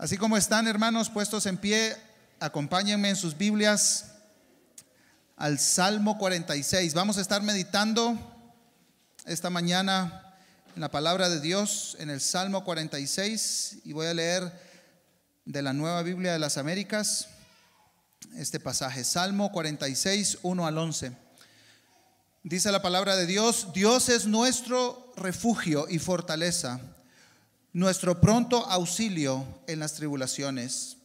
Así como están, hermanos, puestos en pie, acompáñenme en sus Biblias al Salmo 46. Vamos a estar meditando esta mañana en la palabra de Dios en el Salmo 46 y voy a leer de la Nueva Biblia de las Américas este pasaje, Salmo 46, 1 al 11. Dice la palabra de Dios, Dios es nuestro refugio y fortaleza nuestro pronto auxilio en las tribulaciones.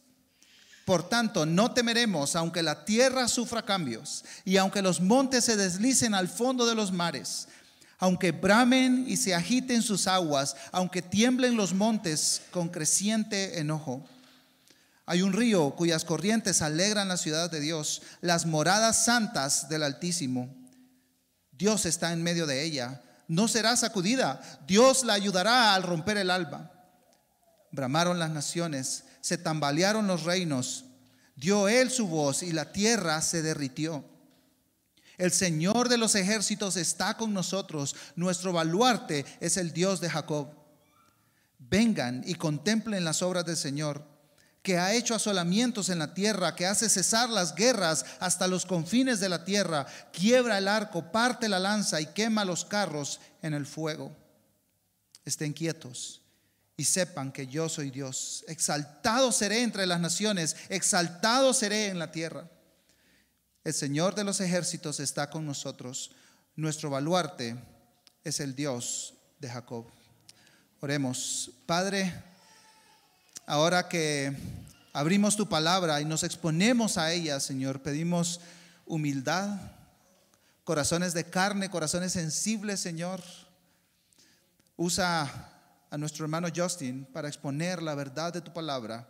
Por tanto, no temeremos aunque la tierra sufra cambios y aunque los montes se deslicen al fondo de los mares, aunque bramen y se agiten sus aguas, aunque tiemblen los montes con creciente enojo. Hay un río cuyas corrientes alegran la ciudad de Dios, las moradas santas del Altísimo. Dios está en medio de ella no será sacudida. Dios la ayudará al romper el alba. Bramaron las naciones, se tambalearon los reinos. Dio él su voz y la tierra se derritió. El Señor de los ejércitos está con nosotros. Nuestro baluarte es el Dios de Jacob. Vengan y contemplen las obras del Señor que ha hecho asolamientos en la tierra, que hace cesar las guerras hasta los confines de la tierra, quiebra el arco, parte la lanza y quema los carros en el fuego. Estén quietos y sepan que yo soy Dios. Exaltado seré entre las naciones, exaltado seré en la tierra. El Señor de los ejércitos está con nosotros. Nuestro baluarte es el Dios de Jacob. Oremos, Padre. Ahora que abrimos tu palabra y nos exponemos a ella, Señor, pedimos humildad, corazones de carne, corazones sensibles, Señor. Usa a nuestro hermano Justin para exponer la verdad de tu palabra,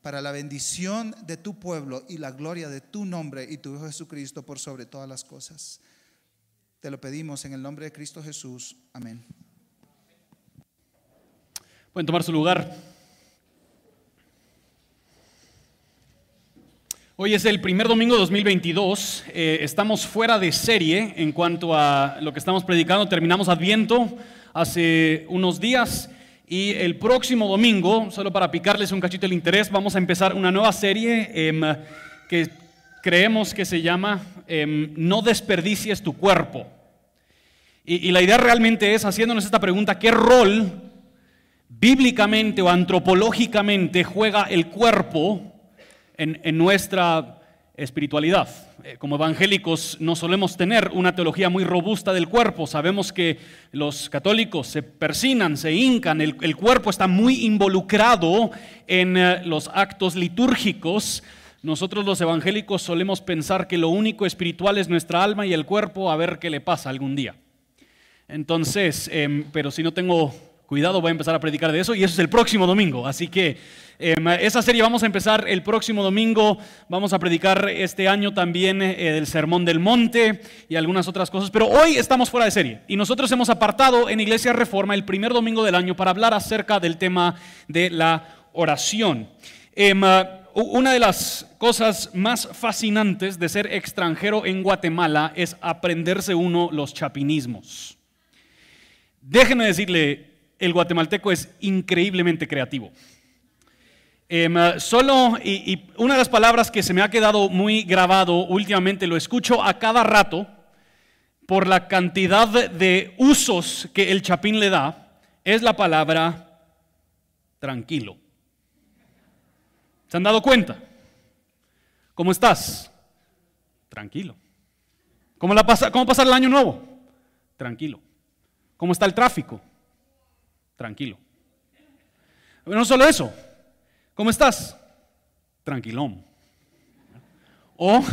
para la bendición de tu pueblo y la gloria de tu nombre y tu Hijo Jesucristo por sobre todas las cosas. Te lo pedimos en el nombre de Cristo Jesús. Amén. Pueden tomar su lugar. Hoy es el primer domingo de 2022. Eh, estamos fuera de serie en cuanto a lo que estamos predicando. Terminamos Adviento hace unos días y el próximo domingo, solo para picarles un cachito el interés, vamos a empezar una nueva serie em, que creemos que se llama em, No desperdicies tu cuerpo. Y, y la idea realmente es haciéndonos esta pregunta, ¿qué rol bíblicamente o antropológicamente juega el cuerpo? En, nuestra espiritualidad. Eh, como evangélicos no solemos tener una teología muy robusta del cuerpo. Sabemos que los católicos se persinan, se hincan, el, cuerpo está muy involucrado en eh, los actos litúrgicos. Nosotros los evangélicos solemos pensar que lo único espiritual es nuestra alma y el cuerpo, a ver qué le pasa algún día. Entonces, em, pero si no tengo cuidado, voy a empezar a predicar de eso y eso es el próximo domingo. Así que Em, esa serie vamos a empezar el próximo domingo. Vamos a predicar este año también eh, el Sermón del Monte y algunas otras cosas. Pero hoy estamos fuera de serie y nosotros hemos apartado en Iglesia Reforma el primer domingo del año para hablar acerca del tema de la oración. Em, una de las cosas más fascinantes de ser extranjero en Guatemala es aprenderse uno los chapinismos. Déjenme decirle, el guatemalteco es increíblemente creativo. Em, solo, y, una de las palabras que se me ha quedado muy grabado últimamente, lo escucho a cada rato por la cantidad de usos que el chapín le da, es la palabra tranquilo. ¿Se han dado cuenta? ¿Cómo estás? Tranquilo. ¿Cómo, pasa, ¿Cómo pasar el año nuevo? Tranquilo. ¿Cómo está el tráfico? Tranquilo. No solo eso, ¿Cómo estás? Tranquilón. O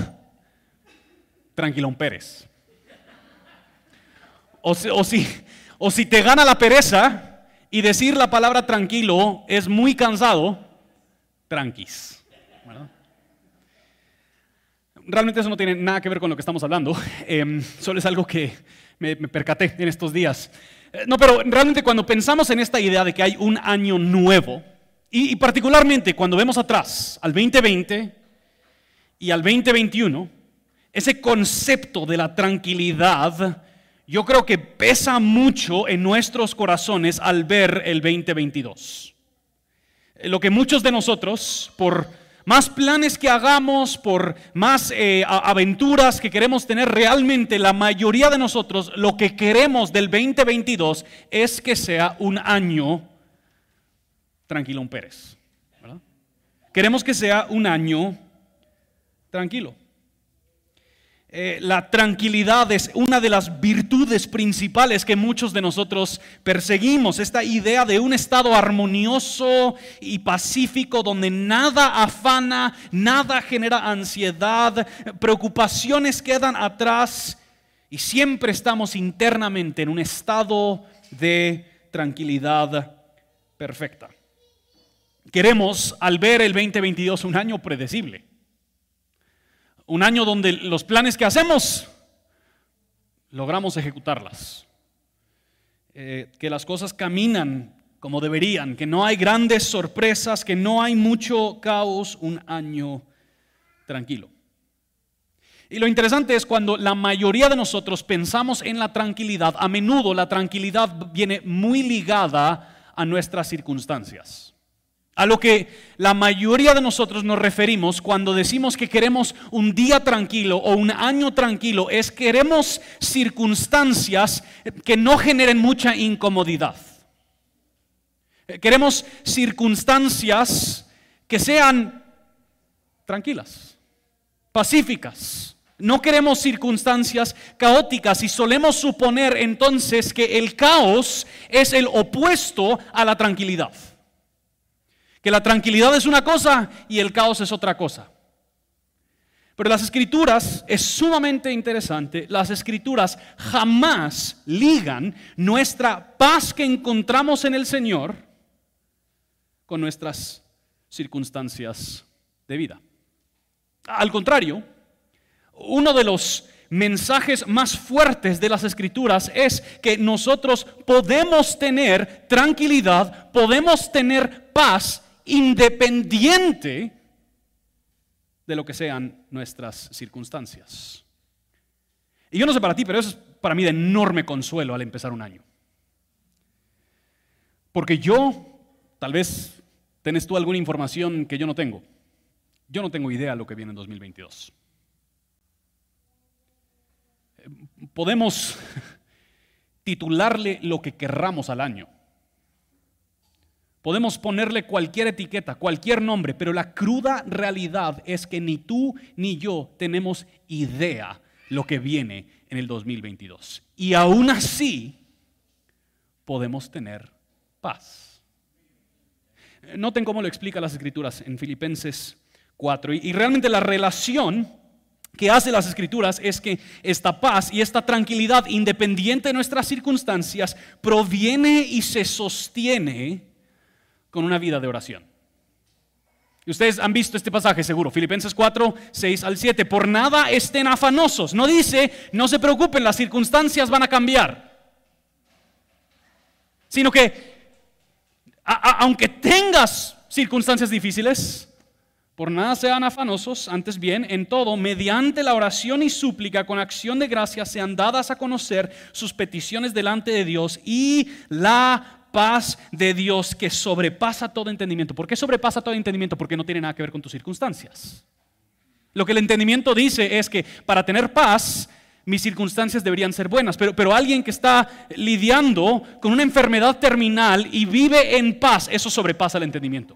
Tranquilón Pérez. O, si, o si te gana la pereza y decir la palabra tranquilo es muy cansado, tranquis. Realmente eso no tiene nada que ver con lo que estamos hablando, em, solo es algo que me, me percaté en estos días. Eh, no, pero realmente cuando pensamos en esta idea de que hay un año nuevo, y, particularmente cuando vemos atrás al 2020 y al 2021, ese concepto de la tranquilidad, yo creo que pesa mucho en nuestros corazones al ver el 2022. lo que muchos de nosotros, por más planes que hagamos, por más eh, aventuras que queremos tener, realmente la mayoría de nosotros lo que queremos del 2022 es que sea un año tranquilo, un Pérez. Queremos que sea un año tranquilo. Eh, la tranquilidad es una de las virtudes principales que muchos de nosotros perseguimos. Esta idea de un estado armonioso y pacífico donde nada afana, nada genera ansiedad, preocupaciones quedan atrás y siempre estamos internamente en un estado de tranquilidad perfecta. Queremos al ver el 2022 un año predecible un año donde los planes que hacemos logramos ejecutarlas. Eh, que las cosas caminan como deberían, que no hay grandes sorpresas, que no hay mucho caos, un año tranquilo. Y lo interesante es cuando la mayoría de nosotros pensamos en la tranquilidad, a menudo la tranquilidad viene muy ligada a nuestras circunstancias. A lo que la mayoría de nosotros nos referimos cuando decimos que queremos un día tranquilo o un año tranquilo es queremos circunstancias que no generen mucha incomodidad. Queremos circunstancias que sean tranquilas, pacíficas. No queremos circunstancias caóticas y solemos suponer entonces que el caos es el opuesto a la tranquilidad. Que la tranquilidad es una cosa y el caos es otra cosa. Pero las escrituras es sumamente interesante. Las escrituras jamás ligan nuestra paz que encontramos en el Señor con nuestras circunstancias de vida. Al contrario, uno de los mensajes más fuertes de las escrituras es que nosotros podemos tener tranquilidad, podemos tener paz independiente de lo que sean nuestras circunstancias. Y yo no sé para ti, pero eso es para mí de enorme consuelo al empezar un año. Porque yo, tal vez tenés tú alguna información que yo no tengo. Yo no tengo idea de lo que viene en 2022. Podemos titularle lo que querramos al año. Podemos ponerle cualquier etiqueta, cualquier nombre, pero la cruda realidad es que ni tú ni yo tenemos idea lo que viene en el 2022. Y aún así podemos tener paz. Noten cómo lo explica las escrituras en Filipenses 4. Y, realmente la relación que hace las escrituras es que esta paz y esta tranquilidad, independiente de nuestras circunstancias, proviene y se sostiene con una vida de oración. Y ustedes han visto este pasaje seguro, Filipenses 4, 6 al 7. Por nada estén afanosos. No dice, no se preocupen, las circunstancias van a cambiar. Sino que, aunque tengas circunstancias difíciles, por nada sean afanosos, antes bien, en todo, mediante la oración y súplica, con acción de gracias, sean dadas a conocer sus peticiones delante de Dios y la paz de Dios que sobrepasa todo entendimiento. ¿Por qué sobrepasa todo entendimiento? Porque no tiene nada que ver con tus circunstancias. Lo que el entendimiento dice es que para tener paz, mis circunstancias deberían ser buenas, pero, pero alguien que está lidiando con una enfermedad terminal y vive en paz, eso sobrepasa el entendimiento.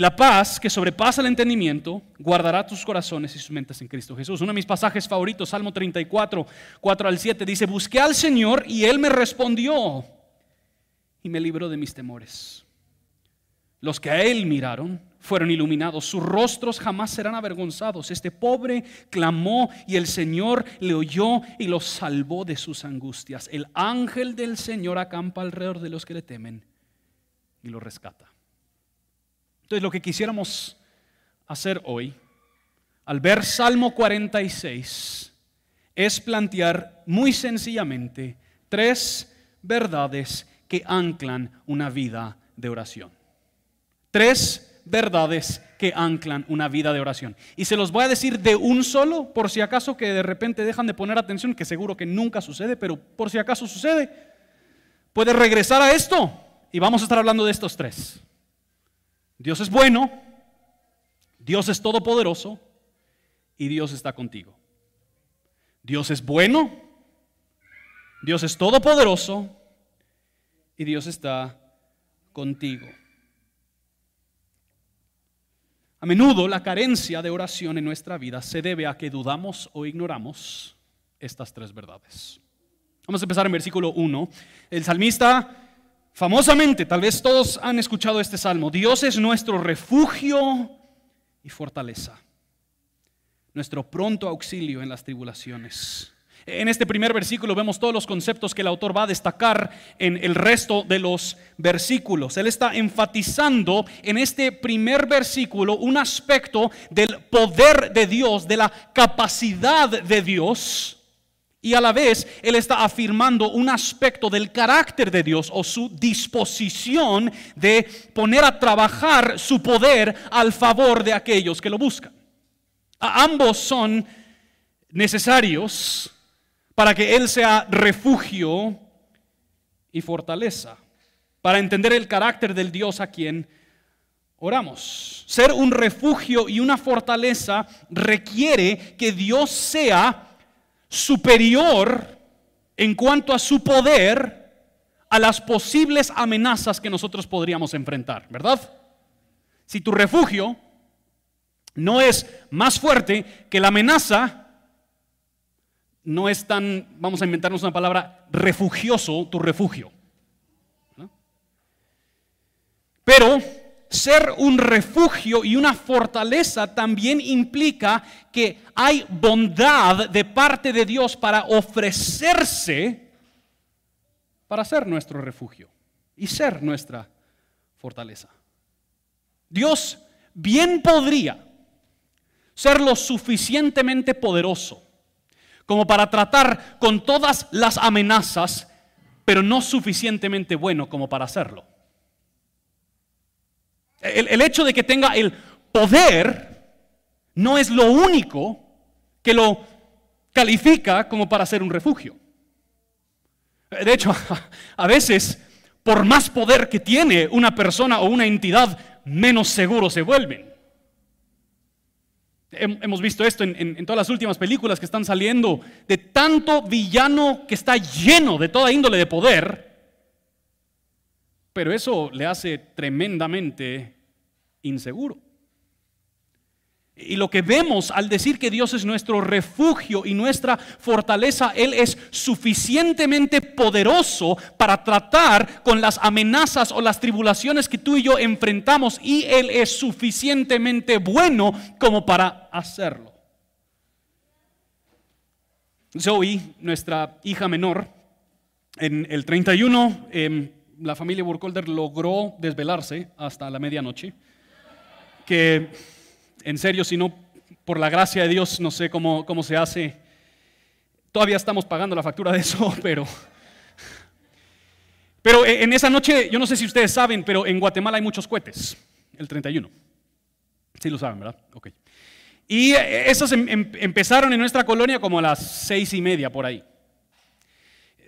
La paz que sobrepasa el entendimiento guardará tus corazones y sus mentes en Cristo Jesús. Uno de mis pasajes favoritos, Salmo 34, 4 al 7, dice, busqué al Señor y Él me respondió y me libró de mis temores. Los que a Él miraron fueron iluminados, sus rostros jamás serán avergonzados. Este pobre clamó y el Señor le oyó y lo salvó de sus angustias. El ángel del Señor acampa alrededor de los que le temen y lo rescata. Entonces lo que quisiéramos hacer hoy, al ver Salmo 46, es plantear muy sencillamente tres verdades que anclan una vida de oración. Tres verdades que anclan una vida de oración. Y se los voy a decir de un solo, por si acaso que de repente dejan de poner atención, que seguro que nunca sucede, pero por si acaso sucede. Puedes regresar a esto y vamos a estar hablando de estos tres. Dios es bueno, Dios es todopoderoso y Dios está contigo. Dios es bueno, Dios es todopoderoso y Dios está contigo. A menudo la carencia de oración en nuestra vida se debe a que dudamos o ignoramos estas tres verdades. Vamos a empezar en versículo 1. El salmista, famosamente, tal vez todos han escuchado este salmo, Dios es nuestro refugio y fortaleza, nuestro pronto auxilio en las tribulaciones. En este primer versículo vemos todos los conceptos que el autor va a destacar en el resto de los versículos. Él está enfatizando en este primer versículo un aspecto del poder de Dios, de la capacidad de Dios. Y a la vez Él está afirmando un aspecto del carácter de Dios o su disposición de poner a trabajar su poder al favor de aquellos que lo buscan. Ambos son necesarios para que Él sea refugio y fortaleza, para entender el carácter del Dios a quien oramos. Ser un refugio y una fortaleza requiere que Dios sea superior en cuanto a su poder a las posibles amenazas que nosotros podríamos enfrentar, ¿verdad? Si tu refugio no es más fuerte que la amenaza, no es tan, vamos a inventarnos una palabra, refugioso tu refugio. Pero ser un refugio y una fortaleza también implica que hay bondad de parte de Dios para ofrecerse para ser nuestro refugio y ser nuestra fortaleza. Dios bien podría ser lo suficientemente poderoso como para tratar con todas las amenazas, pero no suficientemente bueno como para hacerlo. El, hecho de que tenga el poder no es lo único que lo califica como para ser un refugio. De hecho, a veces, por más poder que tiene una persona o una entidad, menos seguro se vuelven. Hemos visto esto en, todas las últimas películas que están saliendo, de tanto villano que está lleno de toda índole de poder, pero eso le hace tremendamente inseguro. Y lo que vemos al decir que Dios es nuestro refugio y nuestra fortaleza, Él es suficientemente poderoso para tratar con las amenazas o las tribulaciones que tú y yo enfrentamos y Él es suficientemente bueno como para hacerlo. Zoe, nuestra hija menor, en el 31, em, la familia Burkholder logró desvelarse hasta la medianoche, que en serio, si no, por la gracia de Dios, no sé cómo, cómo se hace. Todavía estamos pagando la factura de eso, pero... Pero en esa noche, yo no sé si ustedes saben, pero en Guatemala hay muchos cohetes, el 31. Sí lo saben, ¿verdad? Ok. Y esos em, em, empezaron en nuestra colonia como a las seis y media por ahí.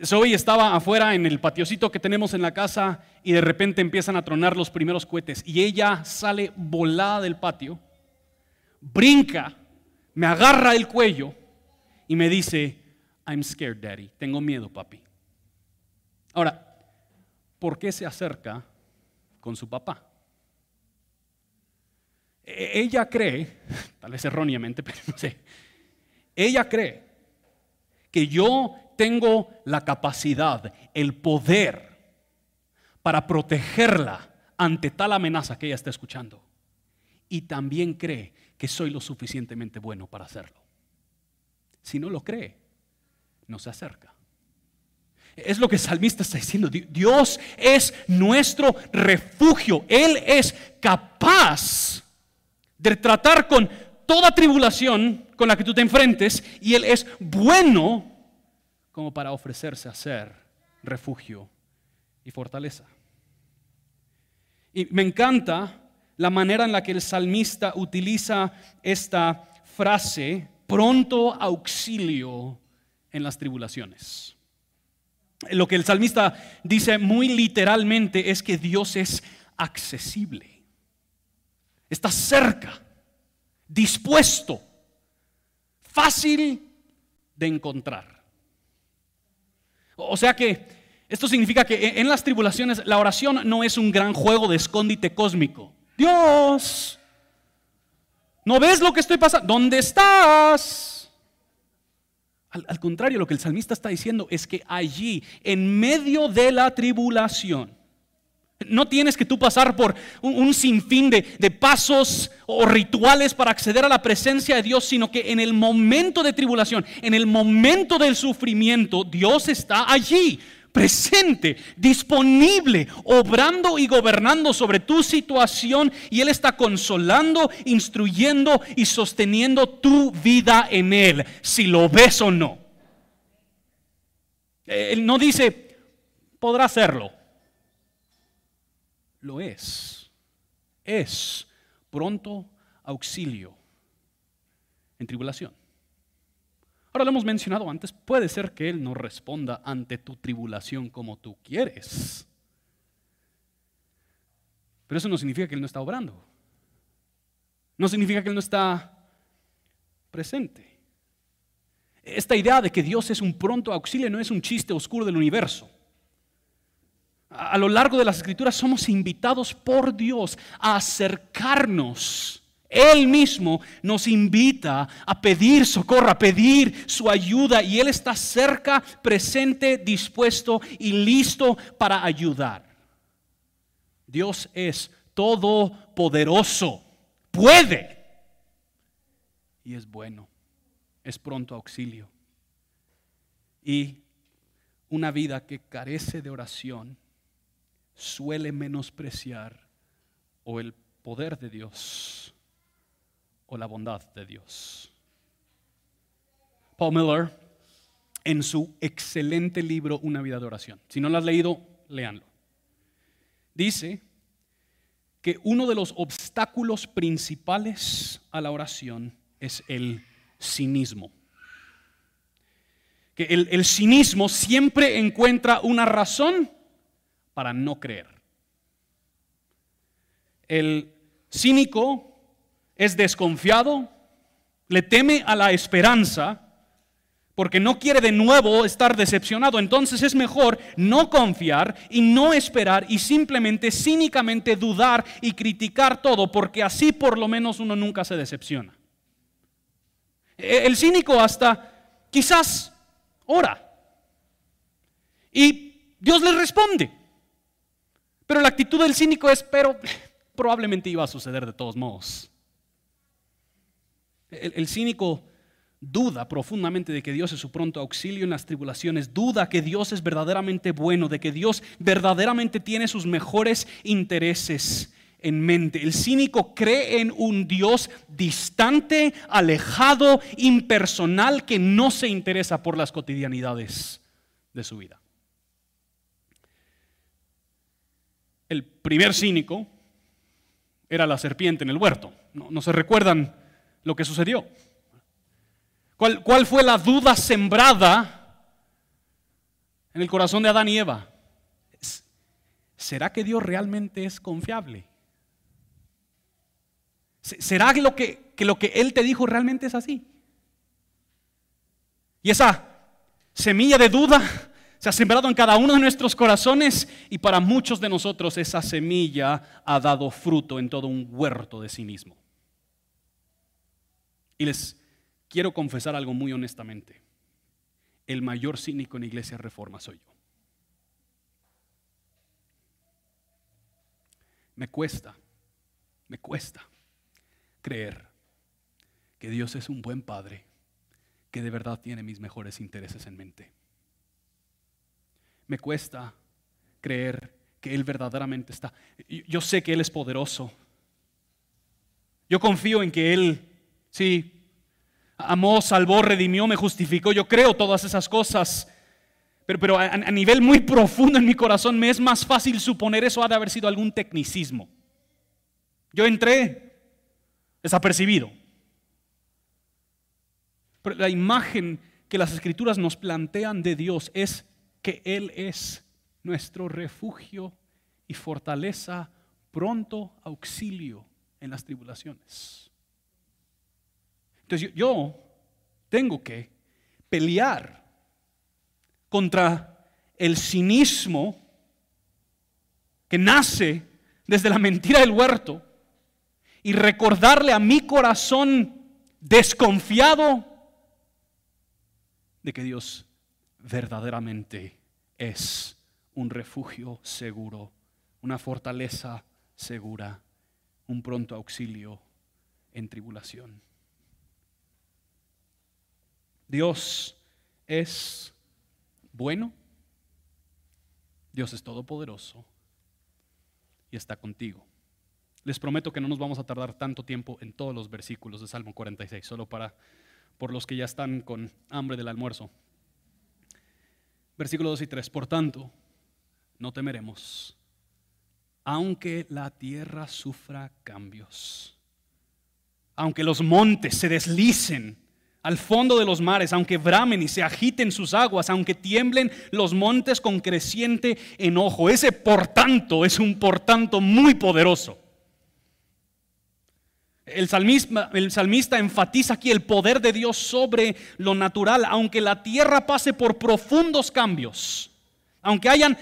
Zoe estaba afuera en el patiocito que tenemos en la casa y de repente empiezan a tronar los primeros cohetes y ella sale volada del patio brinca, me agarra el cuello y me dice, I'm scared, daddy, tengo miedo, papi. Ahora, ¿por qué se acerca con su papá? E-, ella cree, tal vez erróneamente, pero no sé, ella cree que yo tengo la capacidad, el poder para protegerla ante tal amenaza que ella está escuchando. Y también cree que soy lo suficientemente bueno para hacerlo. Si no lo cree, no se acerca. Es lo que el salmista está diciendo. Dios es nuestro refugio. Él es capaz de tratar con toda tribulación con la que tú te enfrentes y Él es bueno como para ofrecerse a ser refugio y fortaleza. Y me encanta la manera en la que el salmista utiliza esta frase, pronto auxilio en las tribulaciones. Lo que el salmista dice muy literalmente es que Dios es accesible. Está cerca, dispuesto, fácil de encontrar. O sea que esto significa que en las tribulaciones la oración no es un gran juego de escondite cósmico. Dios, ¿no ves lo que estoy pasando? ¿Dónde estás? Al, al, contrario, lo que el salmista está diciendo es que allí, en medio de la tribulación, no tienes que tú pasar por un, sinfín de, de, pasos o rituales para acceder a la presencia de Dios, sino que en el momento de tribulación, en el momento del sufrimiento, Dios está allí, presente, disponible, obrando y gobernando sobre tu situación y Él está consolando, instruyendo y sosteniendo tu vida en Él, si lo ves o no. Él no dice, podrá hacerlo lo es. Es pronto auxilio en tribulación. Ahora lo hemos mencionado antes, puede ser que Él no responda ante tu tribulación como tú quieres. Pero eso no significa que Él no está obrando. No significa que Él no está presente. Esta idea de que Dios es un pronto auxilio no es un chiste oscuro del universo. A lo largo de las escrituras somos invitados por Dios a acercarnos. Él mismo nos invita a pedir socorro, a pedir su ayuda y Él está cerca, presente, dispuesto y listo para ayudar. Dios es todopoderoso, puede y es bueno, es pronto auxilio. Y una vida que carece de oración suele menospreciar o el poder de Dios o la bondad de Dios. Paul Miller, en su excelente libro Una vida de oración, si no lo has leído, léanlo, dice que uno de los obstáculos principales a la oración es el cinismo. Que el, el cinismo siempre encuentra una razón para no creer. El cínico es desconfiado, le teme a la esperanza, porque no quiere de nuevo estar decepcionado. Entonces es mejor no confiar y no esperar y simplemente cínicamente dudar y criticar todo, porque así por lo menos uno nunca se decepciona. E-, el cínico hasta quizás ora y Dios le responde. Pero la actitud del cínico es, pero probablemente iba a suceder de todos modos. El, cínico duda profundamente de que Dios es su pronto auxilio en las tribulaciones, duda que Dios es verdaderamente bueno, de que Dios verdaderamente tiene sus mejores intereses en mente. El cínico cree en un Dios distante, alejado, impersonal, que no se interesa por las cotidianidades de su vida. El primer cínico era la serpiente en el huerto. No, se recuerdan lo que sucedió. ¿Cuál, ¿Cuál fue la duda sembrada en el corazón de Adán y Eva? ¿Será que Dios realmente es confiable? ¿Será que, lo que Él te dijo realmente es así? Y esa semilla de duda se ha sembrado en cada uno de nuestros corazones y para muchos de nosotros esa semilla ha dado fruto en todo un huerto de sí mismo. Y les quiero confesar algo muy honestamente. El mayor cínico en Iglesia Reforma soy yo. Me cuesta, me cuesta creer que Dios es un buen Padre, que de verdad tiene mis mejores intereses en mente me cuesta creer que Él verdaderamente está. Yo sé que Él es poderoso. Yo confío en que Él, sí, amó, salvó, redimió, me justificó. Yo creo todas esas cosas. Pero, pero a, a, nivel muy profundo en mi corazón me es más fácil suponer eso ha de haber sido algún tecnicismo. Yo entré desapercibido. Pero la imagen que las escrituras nos plantean de Dios es que Él es nuestro refugio y fortaleza, pronto auxilio en las tribulaciones. Entonces yo, tengo que pelear contra el cinismo que nace desde la mentira del huerto y recordarle a mi corazón desconfiado de que Dios verdaderamente es un refugio seguro, una fortaleza segura, un pronto auxilio en tribulación. Dios es bueno, Dios es todopoderoso y está contigo. Les prometo que no nos vamos a tardar tanto tiempo en todos los versículos de Salmo 46, solo para por los que ya están con hambre del almuerzo. Versículo 2 y 3. Por tanto, no temeremos, aunque la tierra sufra cambios, aunque los montes se deslicen al fondo de los mares, aunque bramen y se agiten sus aguas, aunque tiemblen los montes con creciente enojo. Ese por tanto es un por tanto muy poderoso. El salmista, enfatiza aquí el poder de Dios sobre lo natural, aunque la tierra pase por profundos cambios, aunque hayan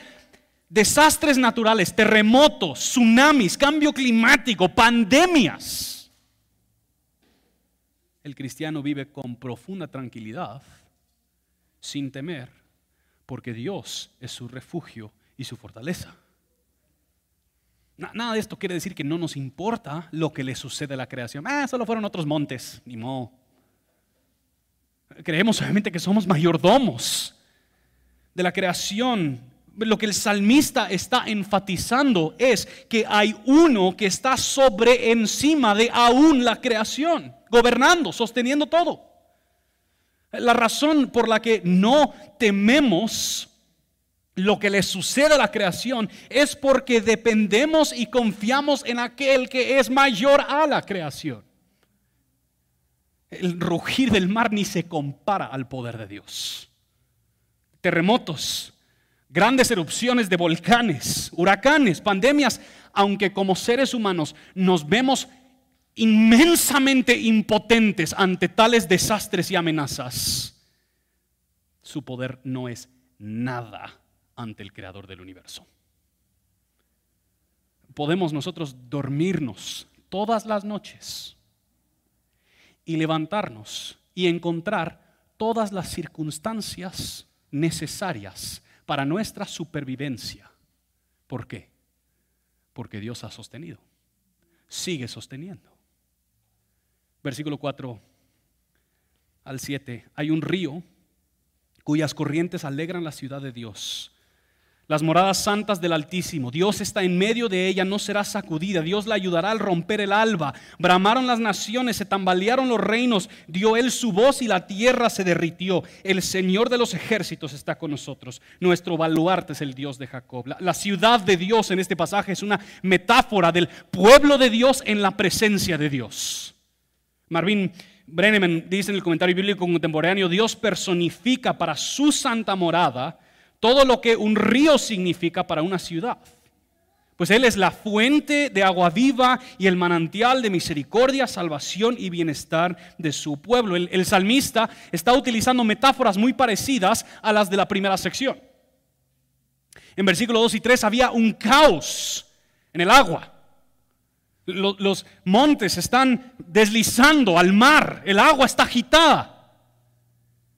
desastres naturales, terremotos, tsunamis, cambio climático, pandemias. El cristiano vive con profunda tranquilidad, sin temer, porque Dios es su refugio y su fortaleza. Nada de esto quiere decir que no nos importa lo que le sucede a la creación. Ah, solo fueron otros montes, ni modo. Creemos obviamente que somos mayordomos de la creación. Lo que el salmista está enfatizando es que hay uno que está sobre encima de aún la creación, gobernando, sosteniendo todo. La razón por la que no tememos lo que le sucede a la creación es porque dependemos y confiamos en aquel que es mayor a la creación. El rugir del mar ni se compara al poder de Dios. Terremotos, grandes erupciones de volcanes, huracanes, pandemias, aunque como seres humanos nos vemos inmensamente impotentes ante tales desastres y amenazas, su poder no es nada ante el creador del universo. Podemos nosotros dormirnos todas las noches y levantarnos y encontrar todas las circunstancias necesarias para nuestra supervivencia. ¿Por qué? Porque Dios ha sostenido, sigue sosteniendo. Versículo 4 al 7. Hay un río cuyas corrientes alegran la ciudad de Dios las moradas santas del Altísimo. Dios está en medio de ella, no será sacudida. Dios la ayudará al romper el alba. Bramaron las naciones, se tambalearon los reinos, dio él su voz y la tierra se derritió. El Señor de los ejércitos está con nosotros. Nuestro baluarte es el Dios de Jacob. La, ciudad de Dios en este pasaje es una metáfora del pueblo de Dios en la presencia de Dios. Marvin Brenneman dice en el comentario bíblico contemporáneo, Dios personifica para su santa morada todo lo que un río significa para una ciudad. Pues Él es la fuente de agua viva y el manantial de misericordia, salvación y bienestar de su pueblo. El, salmista está utilizando metáforas muy parecidas a las de la primera sección. En versículo 2 y 3 había un caos en el agua. Los, montes están deslizando al mar, el agua está agitada.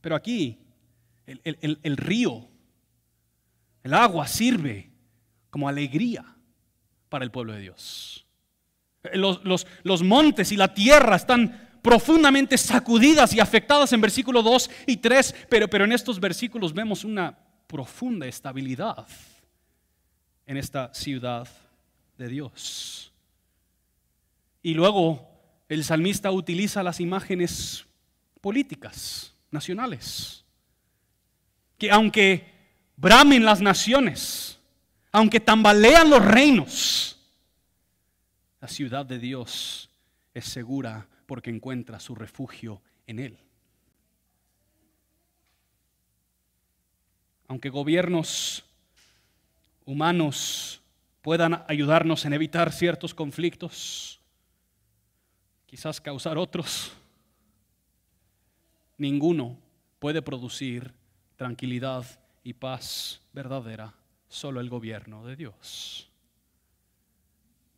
Pero aquí el río el agua sirve como alegría para el pueblo de Dios. Los, montes y la tierra están profundamente sacudidas y afectadas en versículo 2 y 3, pero, pero en estos versículos vemos una profunda estabilidad en esta ciudad de Dios. Y luego el salmista utiliza las imágenes políticas, nacionales, que aunque bramen las naciones, aunque tambalean los reinos, la ciudad de Dios es segura porque encuentra su refugio en Él. aunque gobiernos humanos puedan ayudarnos en evitar ciertos conflictos, quizás causar otros, ninguno puede producir tranquilidad y paz verdadera, solo el gobierno de Dios.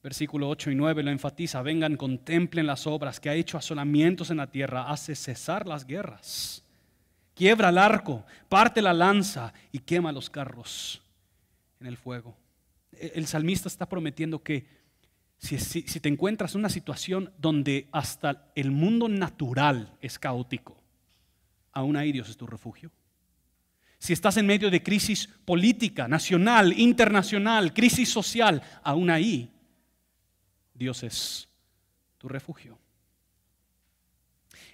Versículo 8 y 9 lo enfatiza, vengan, contemplen las obras que ha hecho asolamientos en la tierra, hace cesar las guerras, quiebra el arco, parte la lanza y quema los carros en el fuego. E-, el salmista está prometiendo que si, si te encuentras en una situación donde hasta el mundo natural es caótico, aún ahí Dios es tu refugio si estás en medio de crisis política, nacional, internacional, crisis social, aún ahí Dios es tu refugio.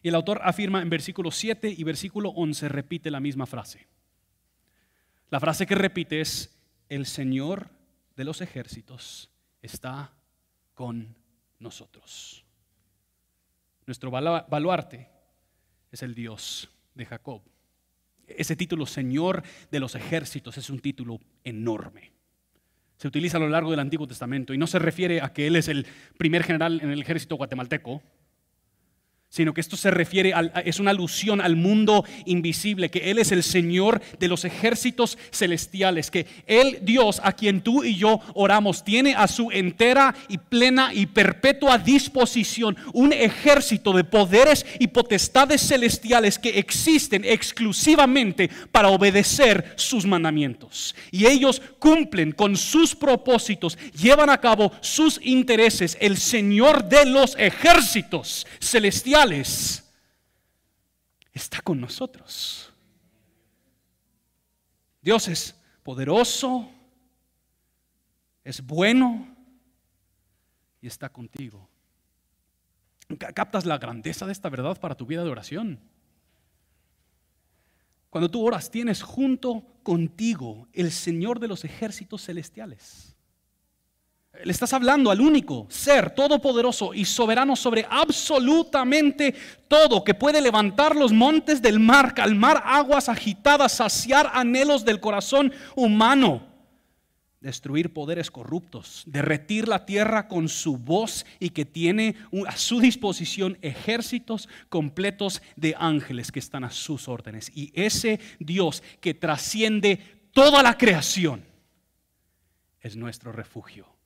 Y el autor afirma en versículo 7 y versículo 11, repite la misma frase. La frase que repite es, el Señor de los ejércitos está con nosotros. Nuestro baluarte es el Dios de Jacob. Ese título, Señor de los ejércitos, es un título enorme. Se utiliza a lo largo del Antiguo Testamento y no se refiere a que Él es el primer general en el ejército guatemalteco, sino que esto se refiere, a, es una alusión al mundo invisible, que Él es el Señor de los ejércitos celestiales, que Él, Dios, a quien tú y yo oramos, tiene a su entera y plena y perpetua disposición un ejército de poderes y potestades celestiales que existen exclusivamente para obedecer sus mandamientos. Y ellos cumplen con sus propósitos, llevan a cabo sus intereses, el Señor de los ejércitos celestiales está con nosotros. Dios es poderoso, es bueno y está contigo. ¿Captas la grandeza de esta verdad para tu vida de oración? Cuando tú oras, tienes junto contigo el Señor de los ejércitos celestiales. Le estás hablando al único ser todopoderoso y soberano sobre absolutamente todo, que puede levantar los montes del mar, calmar aguas agitadas, saciar anhelos del corazón humano, destruir poderes corruptos, derretir la tierra con su voz y que tiene a su disposición ejércitos completos de ángeles que están a sus órdenes. Y ese Dios que trasciende toda la creación es nuestro refugio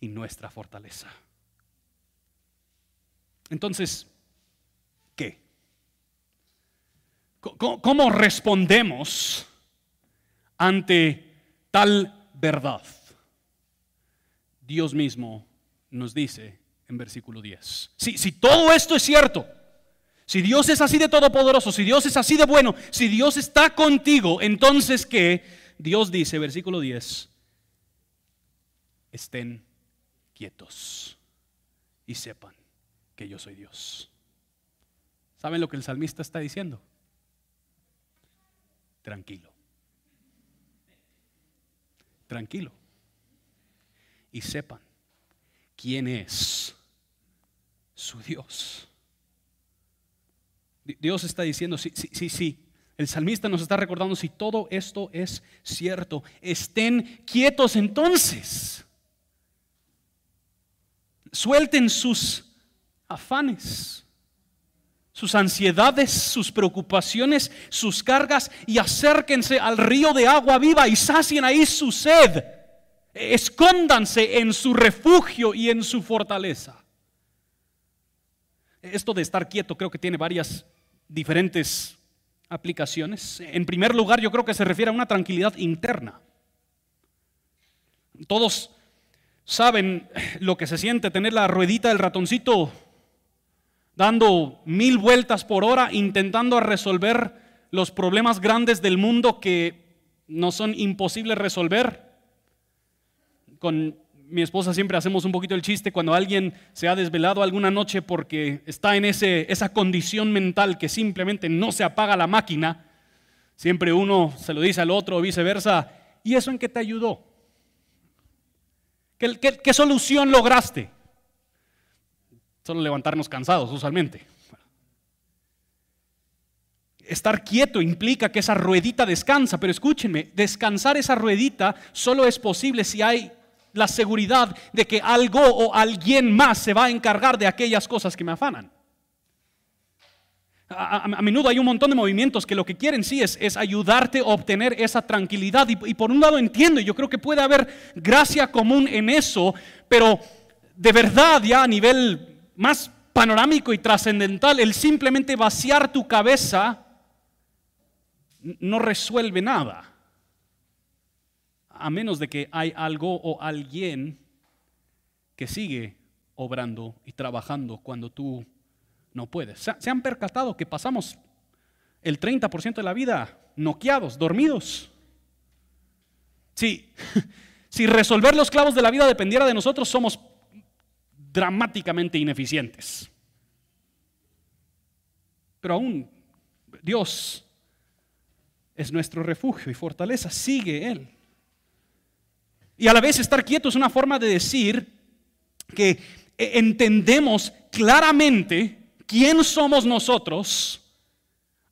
y nuestra fortaleza. Entonces, ¿qué? ¿Cómo respondemos ante tal verdad? Dios mismo nos dice en versículo 10. Si, si todo esto es cierto, si Dios es así de todopoderoso, si Dios es así de bueno, si Dios está contigo, entonces ¿qué? Dios dice, versículo 10, estén quietos y sepan que yo soy Dios. ¿Saben lo que el salmista está diciendo? Tranquilo. Tranquilo. Y sepan quién es su Dios. Dios está diciendo, sí, sí, sí, sí. El salmista nos está recordando si todo esto es cierto. Estén quietos entonces Suelten sus afanes, sus ansiedades, sus preocupaciones, sus cargas y acérquense al río de agua viva y sacien ahí su sed. Escóndanse en su refugio y en su fortaleza. Esto de estar quieto creo que tiene varias diferentes aplicaciones. En primer lugar, yo creo que se refiere a una tranquilidad interna. Todos saben lo que se siente tener la ruedita del ratoncito dando mil vueltas por hora intentando resolver los problemas grandes del mundo que no son imposibles resolver. Con mi esposa siempre hacemos un poquito el chiste cuando alguien se ha desvelado alguna noche porque está en ese, esa condición mental que simplemente no se apaga la máquina. Siempre uno se lo dice al otro o viceversa. ¿Y eso en qué te ayudó? ¿Qué, solución lograste? Solo levantarnos cansados, usualmente. estar quieto implica que esa ruedita descansa, pero escúchenme, descansar esa ruedita solo es posible si hay la seguridad de que algo o alguien más se va a encargar de aquellas cosas que me afanan. A, menudo hay un montón de movimientos que lo que quieren sí es, es ayudarte a obtener esa tranquilidad. Y, y, por un lado entiendo, yo creo que puede haber gracia común en eso, pero de verdad ya a nivel más panorámico y trascendental, el simplemente vaciar tu cabeza no resuelve nada. A menos de que hay algo o alguien que sigue obrando y trabajando cuando tú no puedes. ¿Se han percatado que pasamos el 30% de la vida noqueados, dormidos? Sí, si resolver los clavos de la vida dependiera de nosotros, somos dramáticamente ineficientes. Pero aún Dios es nuestro refugio y fortaleza, sigue Él. Y a la vez estar quieto es una forma de decir que entendemos claramente quién somos nosotros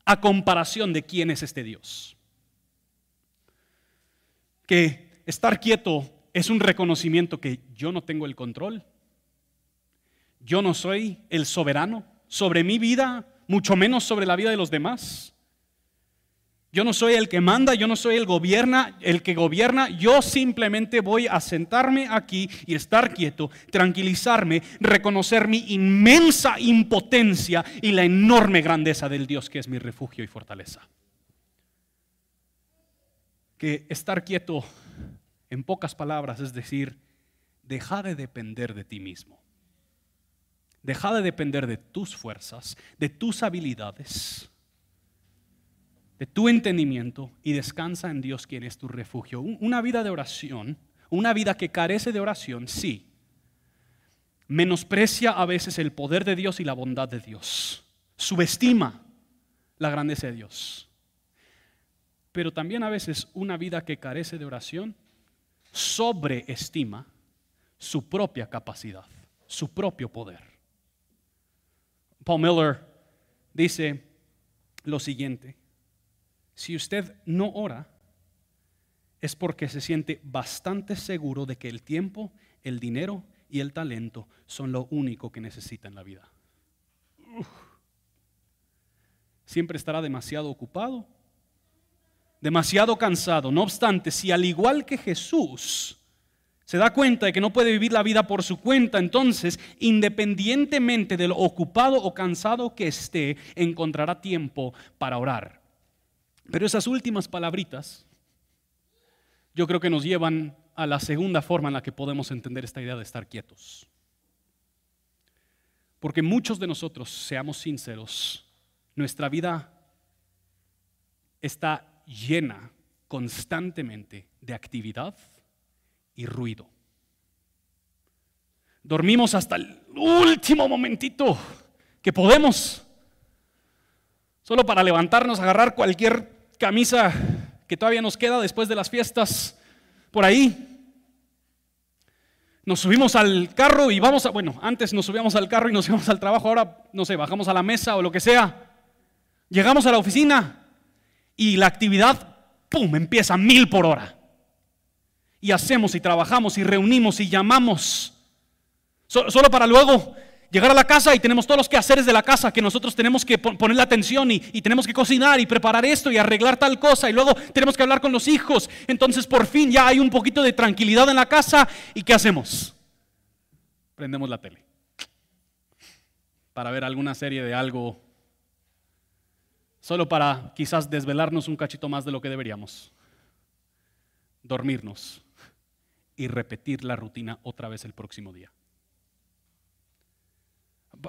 a comparación de quién es este Dios. Que estar quieto es un reconocimiento que yo no tengo el control. Yo no soy el soberano sobre mi vida, mucho menos sobre la vida de los demás. Yo no soy el que manda, yo no soy el gobierna, el que gobierna, yo simplemente voy a sentarme aquí y estar quieto, tranquilizarme, reconocer mi inmensa impotencia y la enorme grandeza del Dios que es mi refugio y fortaleza. Que estar quieto, en pocas palabras, es decir, deja de depender de ti mismo. Deja de depender de tus fuerzas, de tus habilidades de tu entendimiento y descansa en Dios quien es tu refugio. Una vida de oración, una vida que carece de oración, sí, menosprecia a veces el poder de Dios y la bondad de Dios, subestima la grandeza de Dios. Pero también a veces una vida que carece de oración sobreestima su propia capacidad, su propio poder. Paul Miller dice lo siguiente, si usted no ora, es porque se siente bastante seguro de que el tiempo, el dinero y el talento son lo único que necesita en la vida. Siempre estará demasiado ocupado, demasiado cansado. No obstante, si al igual que Jesús se da cuenta de que no puede vivir la vida por su cuenta, entonces, independientemente de lo ocupado o cansado que esté, encontrará tiempo para orar. Pero esas últimas palabritas yo creo que nos llevan a la segunda forma en la que podemos entender esta idea de estar quietos. Porque muchos de nosotros, seamos sinceros, nuestra vida está llena constantemente de actividad y ruido. Dormimos hasta el último momentito que podemos, solo para levantarnos, agarrar cualquier camisa que todavía nos queda después de las fiestas por ahí. Nos subimos al carro y vamos a, bueno, antes nos subíamos al carro y nos íbamos al trabajo, ahora, no sé, bajamos a la mesa o lo que sea. Llegamos a la oficina y la actividad, ¡pum!, empieza mil por hora. Y hacemos y trabajamos y reunimos y llamamos. Solo para luego llegar a la casa y tenemos todos los quehaceres de la casa que nosotros tenemos que poner la atención y, tenemos que cocinar y preparar esto y arreglar tal cosa y luego tenemos que hablar con los hijos. Entonces por fin ya hay un poquito de tranquilidad en la casa y ¿qué hacemos? Prendemos la tele para ver alguna serie de algo solo para quizás desvelarnos un cachito más de lo que deberíamos, dormirnos y repetir la rutina otra vez el próximo día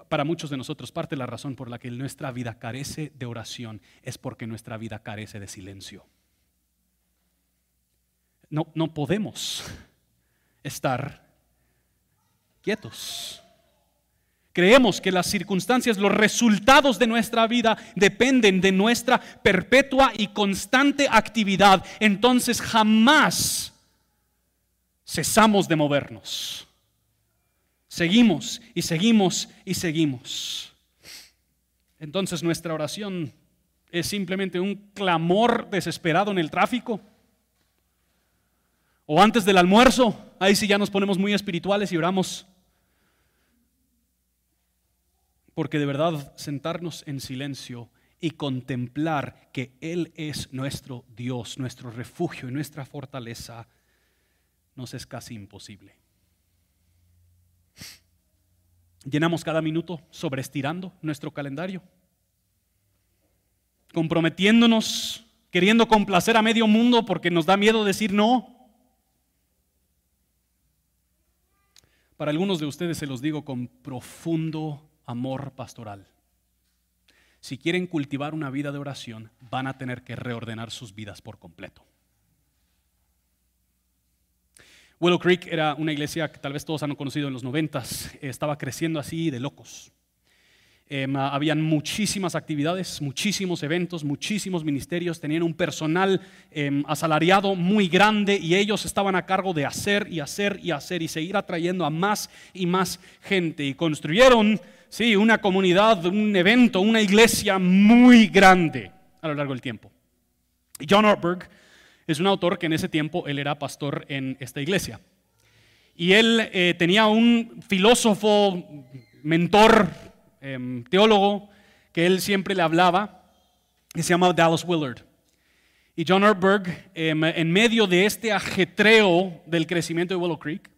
para muchos de nosotros, parte de la razón por la que nuestra vida carece de oración es porque nuestra vida carece de silencio. No, no podemos estar quietos. Creemos que las circunstancias, los resultados de nuestra vida dependen de nuestra perpetua y constante actividad. Entonces jamás cesamos de movernos. Seguimos y seguimos y seguimos. Entonces nuestra oración ¿Es simplemente un clamor desesperado en el tráfico? ¿O antes del almuerzo? Ahí sí ya nos ponemos muy espirituales y oramos. Porque de verdad sentarnos en silencio y contemplar que Él es nuestro Dios, nuestro refugio y nuestra fortaleza, nos es casi imposible. Llenamos cada minuto sobreestirando nuestro calendario, comprometiéndonos, queriendo complacer a medio mundo porque nos da miedo decir no. Para algunos de ustedes se los digo con profundo amor pastoral. Si quieren cultivar una vida de oración, van a tener que reordenar sus vidas por completo. Willow Creek era una iglesia que tal vez todos han conocido en los noventas, estaba creciendo así de locos. Em, habían muchísimas actividades, muchísimos eventos, muchísimos ministerios, tenían un personal em, asalariado muy grande y ellos estaban a cargo de hacer y hacer y hacer y seguir atrayendo a más y más gente. Y construyeron, sí, una comunidad, un evento, una iglesia muy grande a lo largo del tiempo. John Ortberg es un autor que en ese tiempo él era pastor en esta iglesia. Y él eh, tenía un filósofo, mentor, em, teólogo, que él siempre le hablaba, que se llamaba Dallas Willard. Y John Ortberg, em, en medio de este ajetreo del crecimiento de Willow Creek,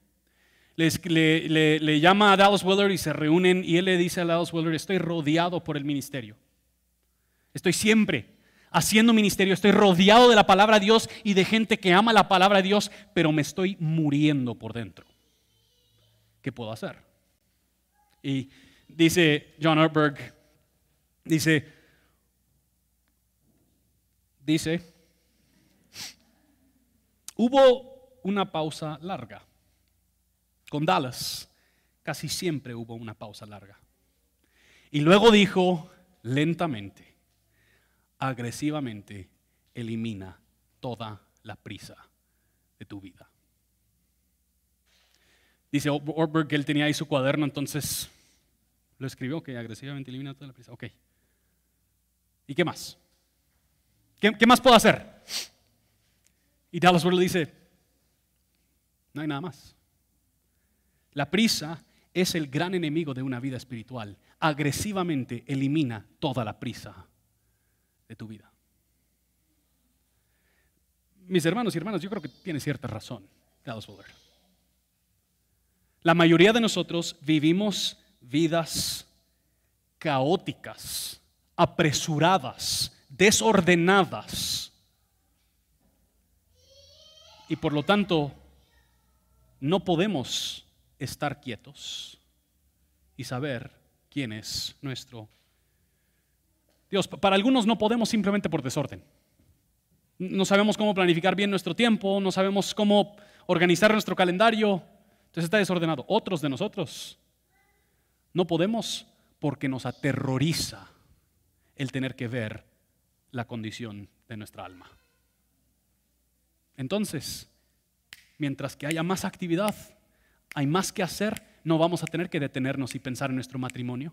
le, le, llama a Dallas Willard y se reúnen y él le dice a Dallas Willard, estoy rodeado por el ministerio. Estoy siempre haciendo ministerio, estoy rodeado de la palabra de Dios y de gente que ama la palabra de Dios, pero me estoy muriendo por dentro. ¿Qué puedo hacer? Y dice John Ortberg, dice, dice, hubo una pausa larga. Con Dallas casi siempre hubo una pausa larga. Y luego dijo lentamente, agresivamente elimina toda la prisa de tu vida. Dice Orberg que él tenía ahí su cuaderno, entonces lo escribió, que agresivamente elimina toda la prisa. Ok. ¿Y qué más? ¿Qué, más puedo hacer? Y Dallas Willard dice, no hay nada más. La prisa es el gran enemigo de una vida espiritual. Agresivamente elimina toda la prisa de tu vida. Mis hermanos y hermanas, yo creo que tiene cierta razón, Dallas La mayoría de nosotros vivimos vidas caóticas, apresuradas, desordenadas. Y por lo tanto, no podemos estar quietos y saber quién es nuestro Dios, para algunos no podemos simplemente por desorden. No sabemos cómo planificar bien nuestro tiempo, no sabemos cómo organizar nuestro calendario, entonces está desordenado. Otros de nosotros no podemos porque nos aterroriza el tener que ver la condición de nuestra alma. Entonces, mientras que haya más actividad, hay más que hacer, no vamos a tener que detenernos y pensar en nuestro matrimonio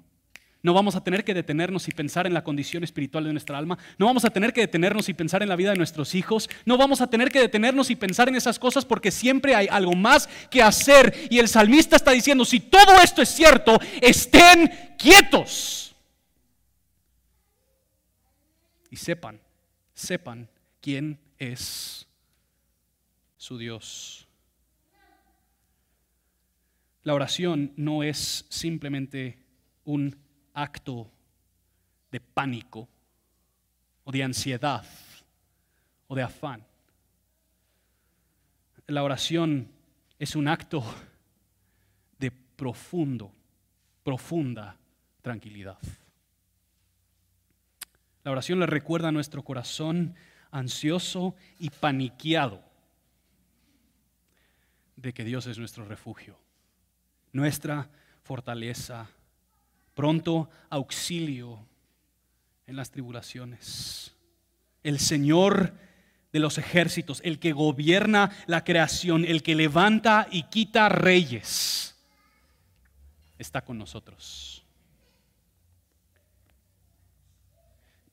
no vamos a tener que detenernos y pensar en la condición espiritual de nuestra alma. No vamos a tener que detenernos y pensar en la vida de nuestros hijos. No vamos a tener que detenernos y pensar en esas cosas porque siempre hay algo más que hacer. Y el salmista está diciendo, si todo esto es cierto, estén quietos. Y sepan, sepan quién es su Dios. La oración no es simplemente un acto de pánico o de ansiedad o de afán. La oración es un acto de profundo, profunda tranquilidad. La oración le recuerda a nuestro corazón ansioso y paniqueado de que Dios es nuestro refugio, nuestra fortaleza pronto auxilio en las tribulaciones. El Señor de los ejércitos, el que gobierna la creación, el que levanta y quita reyes, está con nosotros.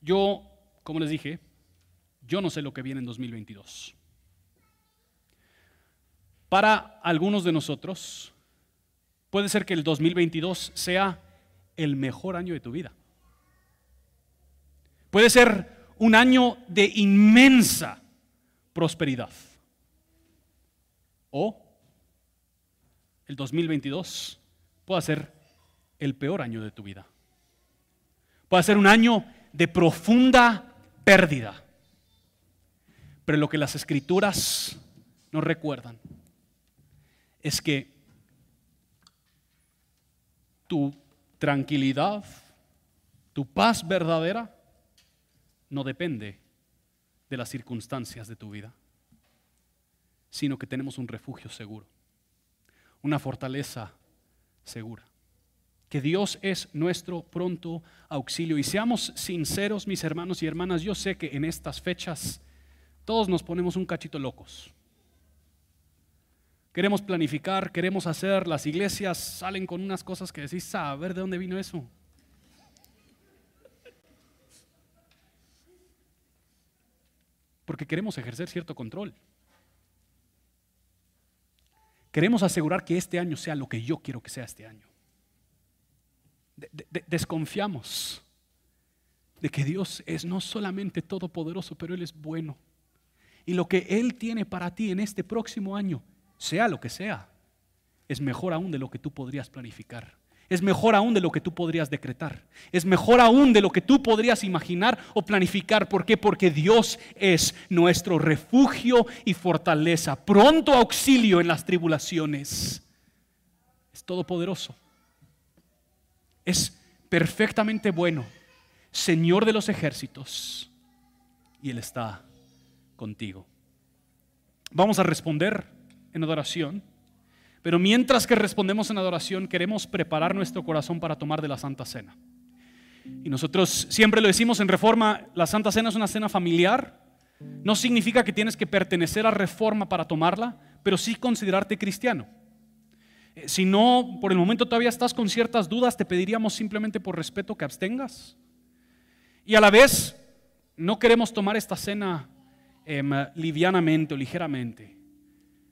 Yo como les dije, yo no sé lo que viene en 2022. Para algunos de nosotros, puede ser que el 2022 sea el mejor año de tu vida. Puede ser un año de inmensa prosperidad. O el 2022 puede ser el peor año de tu vida. Puede ser un año de profunda pérdida. Pero lo que las escrituras nos recuerdan es que tu tranquilidad, tu paz verdadera, no depende de las circunstancias de tu vida, sino que tenemos un refugio seguro, una fortaleza segura. Que Dios es nuestro pronto auxilio. Y seamos sinceros, mis hermanos y hermanas, yo sé que en estas fechas todos nos ponemos un cachito locos. Queremos planificar, queremos hacer, las iglesias salen con unas cosas que decís, a ver de dónde vino eso. Porque queremos ejercer cierto control. Queremos asegurar que este año sea lo que yo quiero que sea este año. desconfiamos de que Dios es no solamente todopoderoso, pero Él es bueno. Y lo que Él tiene para ti en este próximo año, sea lo que sea, es mejor aún de lo que tú podrías planificar. Es mejor aún de lo que tú podrías decretar. Es mejor aún de lo que tú podrías imaginar o planificar. ¿Por qué? Porque Dios es nuestro refugio y fortaleza. Pronto auxilio en las tribulaciones. Es todopoderoso. Es perfectamente bueno. Señor de los ejércitos. Y Él está contigo. Vamos a responder en adoración. Pero mientras que respondemos en adoración, queremos preparar nuestro corazón para tomar de la Santa Cena. Y nosotros siempre lo decimos en Reforma, la Santa Cena es una cena familiar. No significa que tienes que pertenecer a Reforma para tomarla, pero sí considerarte cristiano. Eh, si no, por el momento todavía estás con ciertas dudas, te pediríamos simplemente por respeto que abstengas. Y a la vez, no queremos tomar esta cena em, livianamente o ligeramente.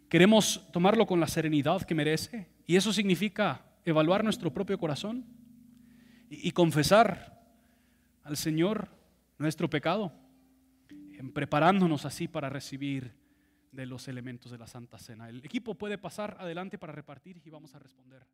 Queremos tomarlo con la serenidad que merece y eso significa evaluar nuestro propio corazón y, confesar al Señor nuestro pecado, preparándonos así para recibir de los elementos de la Santa Cena. El equipo puede pasar adelante para repartir y vamos a responder.